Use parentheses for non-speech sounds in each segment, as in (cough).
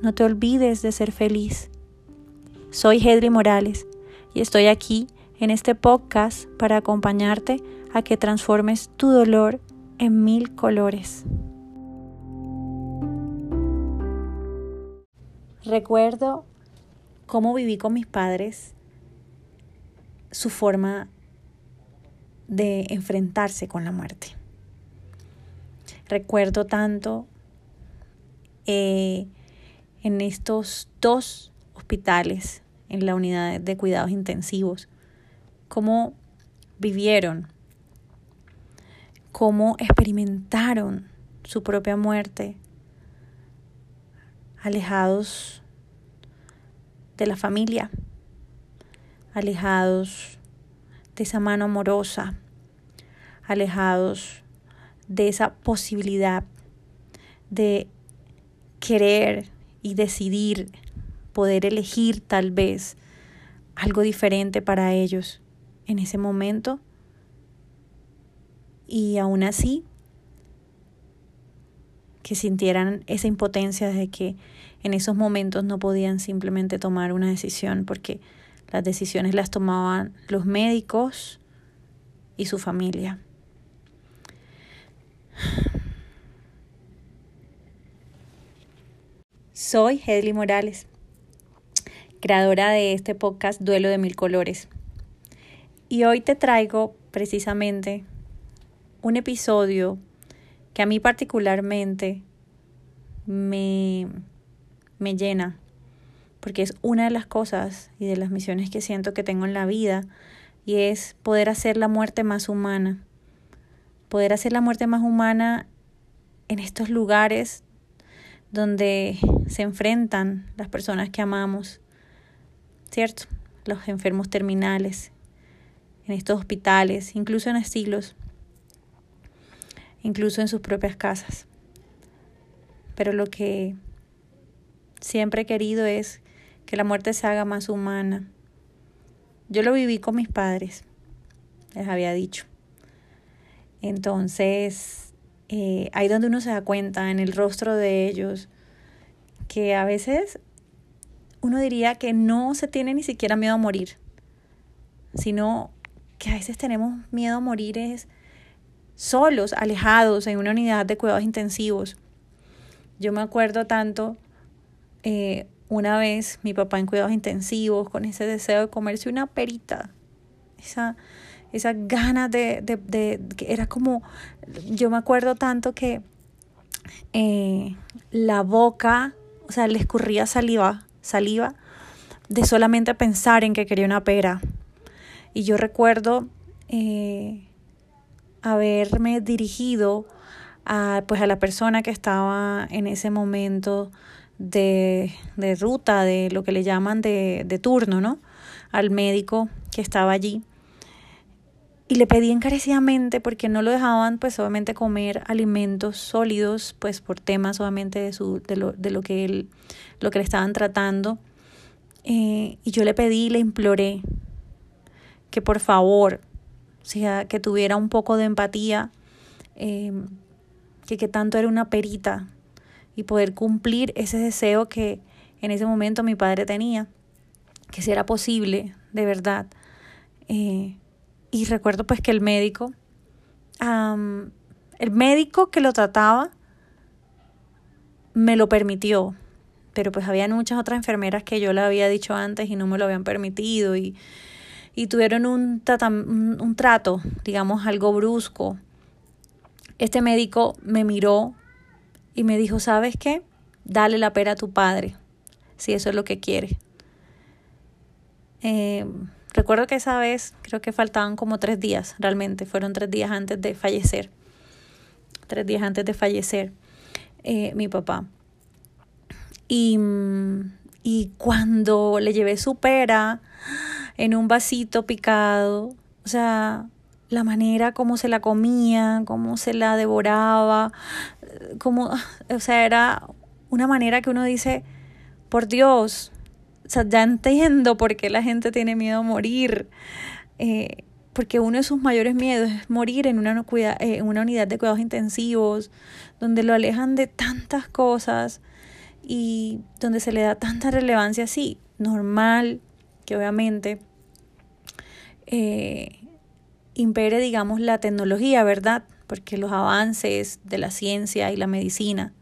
No te olvides de ser feliz. Soy Hedri Morales y estoy aquí en este podcast para acompañarte a que transformes tu dolor en mil colores. Recuerdo cómo viví con mis padres su forma de enfrentarse con la muerte. Recuerdo tanto eh, en estos dos hospitales, en la unidad de cuidados intensivos, cómo vivieron, cómo experimentaron su propia muerte, alejados de la familia, alejados de esa mano amorosa, alejados de esa posibilidad de querer y decidir, poder elegir tal vez algo diferente para ellos en ese momento. Y aún así, que sintieran esa impotencia de que en esos momentos no podían simplemente tomar una decisión porque las decisiones las tomaban los médicos y su familia. Soy Hedley Morales, creadora de este podcast Duelo de Mil Colores. Y hoy te traigo precisamente un episodio que a mí particularmente me, me llena, porque es una de las cosas y de las misiones que siento que tengo en la vida, y es poder hacer la muerte más humana, poder hacer la muerte más humana en estos lugares donde se enfrentan las personas que amamos, ¿cierto? Los enfermos terminales, en estos hospitales, incluso en asilos, incluso en sus propias casas. Pero lo que siempre he querido es que la muerte se haga más humana. Yo lo viví con mis padres, les había dicho. Entonces, eh, ahí donde uno se da cuenta en el rostro de ellos que a veces uno diría que no se tiene ni siquiera miedo a morir, sino que a veces tenemos miedo a morir es solos, alejados en una unidad de cuidados intensivos. Yo me acuerdo tanto eh, una vez mi papá en cuidados intensivos con ese deseo de comerse una perita, esa esas ganas de, de, de, era como, yo me acuerdo tanto que eh, la boca, o sea, le escurría saliva, saliva, de solamente pensar en que quería una pera. Y yo recuerdo eh, haberme dirigido a, pues a la persona que estaba en ese momento de, de ruta, de lo que le llaman de, de turno, ¿no? Al médico que estaba allí y le pedí encarecidamente porque no lo dejaban pues obviamente comer alimentos sólidos pues por temas obviamente de, su, de, lo, de lo, que él, lo que le estaban tratando. Eh, y yo le pedí le imploré que por favor o sea que tuviera un poco de empatía eh, que, que tanto era una perita y poder cumplir ese deseo que en ese momento mi padre tenía que si era posible de verdad eh, y recuerdo pues que el médico, el médico que lo trataba me lo permitió, pero pues había muchas otras enfermeras que yo le había dicho antes y no me lo habían permitido y, y tuvieron un, un trato, digamos, algo brusco. Este médico me miró y me dijo, ¿sabes qué? Dale la pera a tu padre, si eso es lo que quiere. Eh, recuerdo que esa vez creo que faltaban como tres días, realmente, fueron tres días antes de fallecer. Tres días antes de fallecer eh, mi papá. Y, y cuando le llevé su pera en un vasito picado, o sea, la manera como se la comía, cómo se la devoraba, como, o sea, era una manera que uno dice, por Dios, o sea, ya entiendo por qué la gente tiene miedo a morir. Eh, porque uno de sus mayores miedos es morir en una, eh, en una unidad de cuidados intensivos, donde lo alejan de tantas cosas y donde se le da tanta relevancia, sí, normal, que obviamente eh, impere, digamos, la tecnología, ¿verdad? Porque los avances de la ciencia y la medicina.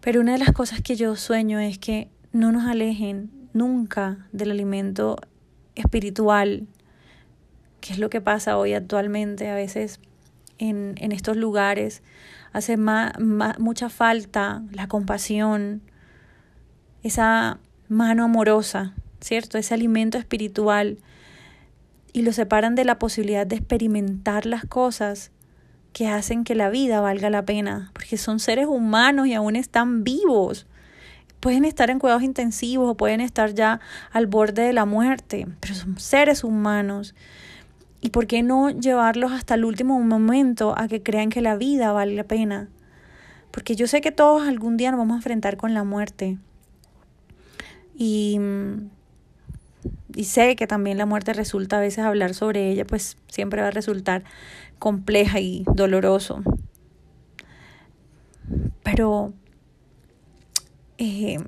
Pero una de las cosas que yo sueño es que no nos alejen nunca del alimento espiritual, que es lo que pasa hoy actualmente a veces en, en estos lugares. Hace mucha falta la compasión, esa mano amorosa, ¿cierto? Ese alimento espiritual. Y lo separan de la posibilidad de experimentar las cosas que hacen que la vida valga la pena, porque son seres humanos y aún están vivos pueden estar en cuidados intensivos o pueden estar ya al borde de la muerte, pero son seres humanos. ¿Y por qué no llevarlos hasta el último momento a que crean que la vida vale la pena? Porque yo sé que todos algún día nos vamos a enfrentar con la muerte. Y, sé que también la muerte resulta a veces hablar sobre ella, pues siempre va a resultar compleja y doloroso. Pero eh,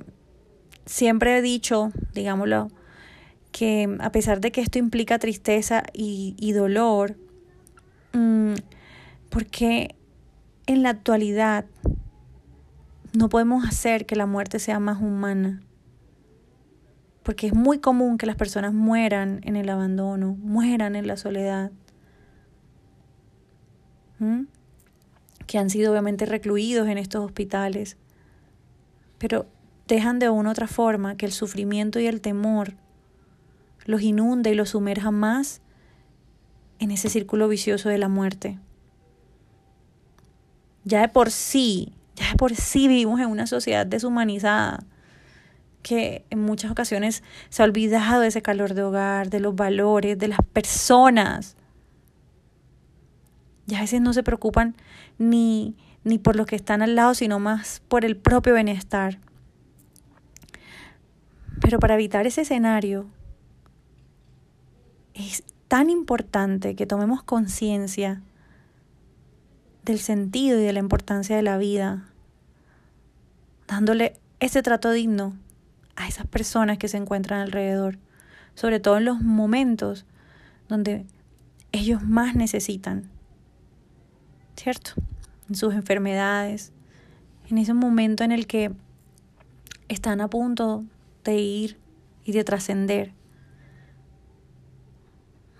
siempre he dicho, digámoslo, que a pesar de que esto implica tristeza y, dolor, mm, porque en la actualidad no podemos hacer que la muerte sea más humana? Porque es muy común que las personas mueran en el abandono, mueran en la soledad, que han sido obviamente recluidos en estos hospitales pero dejan de una u otra forma que el sufrimiento y el temor los inunde y los sumerja más en ese círculo vicioso de la muerte. Ya de por sí, ya de por sí vivimos en una sociedad deshumanizada que en muchas ocasiones se ha olvidado de ese calor de hogar, de los valores, de las personas. Ya a veces no se preocupan ni ni por los que están al lado, sino más por el propio bienestar. Pero para evitar ese escenario, es tan importante que tomemos conciencia del sentido y de la importancia de la vida, dándole ese trato digno a esas personas que se encuentran alrededor, sobre todo en los momentos donde ellos más necesitan. ¿Cierto? En sus enfermedades, en ese momento en el que están a punto de ir y de trascender.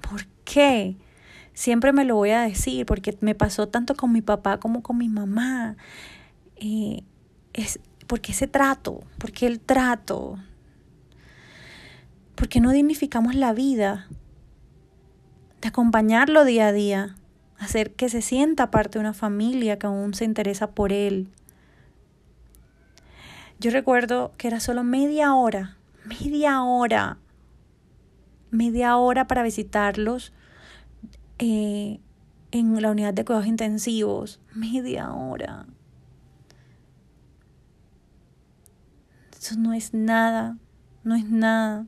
¿Por qué? Siempre me lo voy a decir porque me pasó tanto con mi papá como con mi mamá. Eh, es porque ese trato, porque el trato, porque no dignificamos la vida, de acompañarlo día a día, hacer que se sienta parte de una familia que aún se interesa por él. Yo recuerdo que era solo media hora, media hora, media hora para visitarlos eh, en la unidad de cuidados intensivos, media hora. Eso no es nada, no es nada.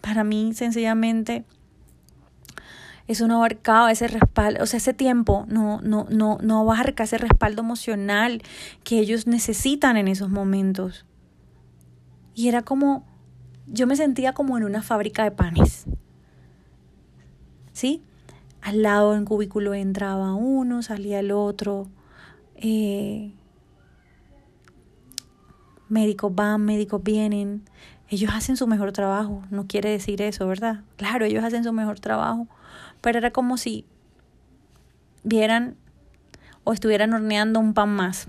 Para mí, sencillamente, eso no abarcaba ese respaldo, o sea, ese tiempo no, no, no, no abarca ese respaldo emocional que ellos necesitan en esos momentos. Y era como, yo me sentía como en una fábrica de panes. ¿Sí? Al lado en cubículo entraba uno, salía el otro. eh, médicos van, médicos vienen, ellos hacen su mejor trabajo, no quiere decir eso, ¿verdad? Claro, ellos hacen su mejor trabajo, pero era como si vieran o estuvieran horneando un pan más.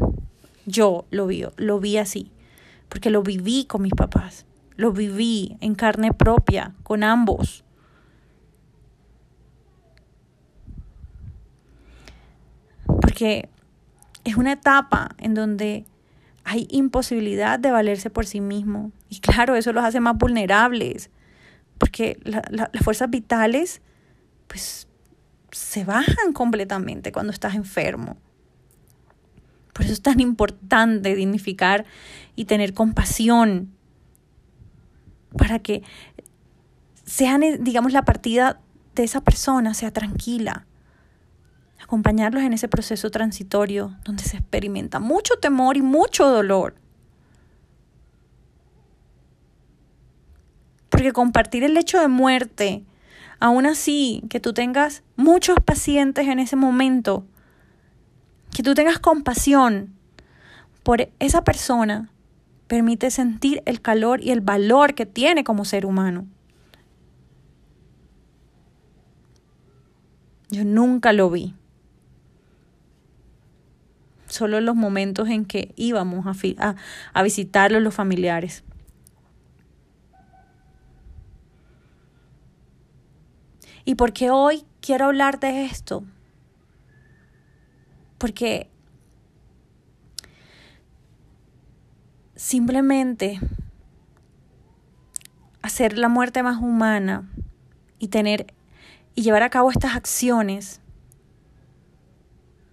Yo lo vi, lo vi así, porque lo viví con mis papás, lo viví en carne propia, con ambos. Porque es una etapa en donde hay imposibilidad de valerse por sí mismo. Y claro, eso los hace más vulnerables, porque las fuerzas vitales, pues, se bajan completamente cuando estás enfermo. Por eso es tan importante dignificar y tener compasión para que sean, digamos, la partida de esa persona sea tranquila acompañarlos en ese proceso transitorio donde se experimenta mucho temor y mucho dolor. Porque compartir el hecho de muerte, aún así que tú tengas muchos pacientes en ese momento, que tú tengas compasión por esa persona, permite sentir el calor y el valor que tiene como ser humano. Yo nunca lo vi solo los momentos en que íbamos a, a, a visitarlos los familiares. ¿Y por qué hoy quiero hablar de esto? Porque simplemente hacer la muerte más humana y tener y llevar a cabo estas acciones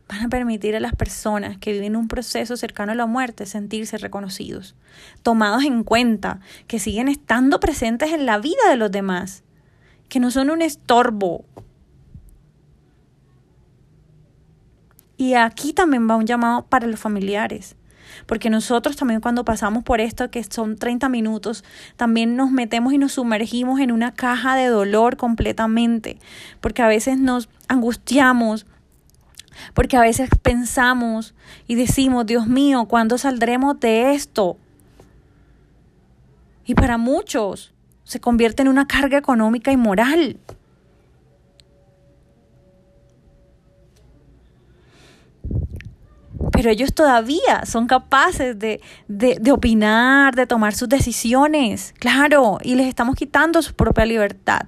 van a permitir a las personas que viven un proceso cercano a la muerte sentirse reconocidos, tomados en cuenta, que siguen estando presentes en la vida de los demás, que no son un estorbo. Y aquí también va un llamado para los familiares. Porque nosotros también cuando pasamos por esto, que son 30 minutos, también nos metemos y nos sumergimos en una caja de dolor completamente. Porque a veces nos angustiamos, porque a veces pensamos y decimos, Dios mío, ¿cuándo saldremos de esto? Y para muchos se convierte en una carga económica y moral. Pero ellos todavía son capaces de, de, opinar, de tomar sus decisiones, claro, y les estamos quitando su propia libertad,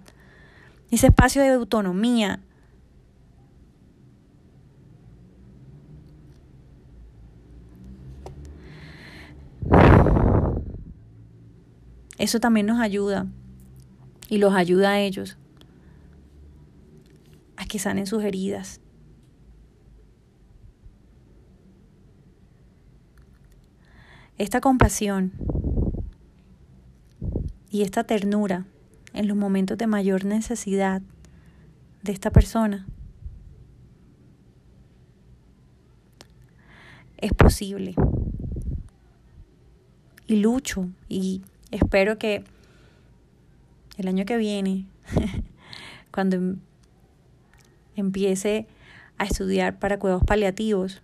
ese espacio de autonomía, Eso también nos ayuda y los ayuda a ellos a que sanen sus heridas. Esta compasión y esta ternura en los momentos de mayor necesidad de esta persona es posible. Y lucho y Espero que el año que viene, (laughs) cuando em, empiece a estudiar para cuidados paliativos,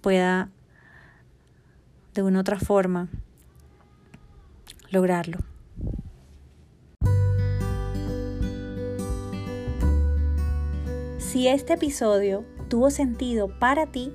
pueda de una u otra forma lograrlo. Si este episodio tuvo sentido para ti,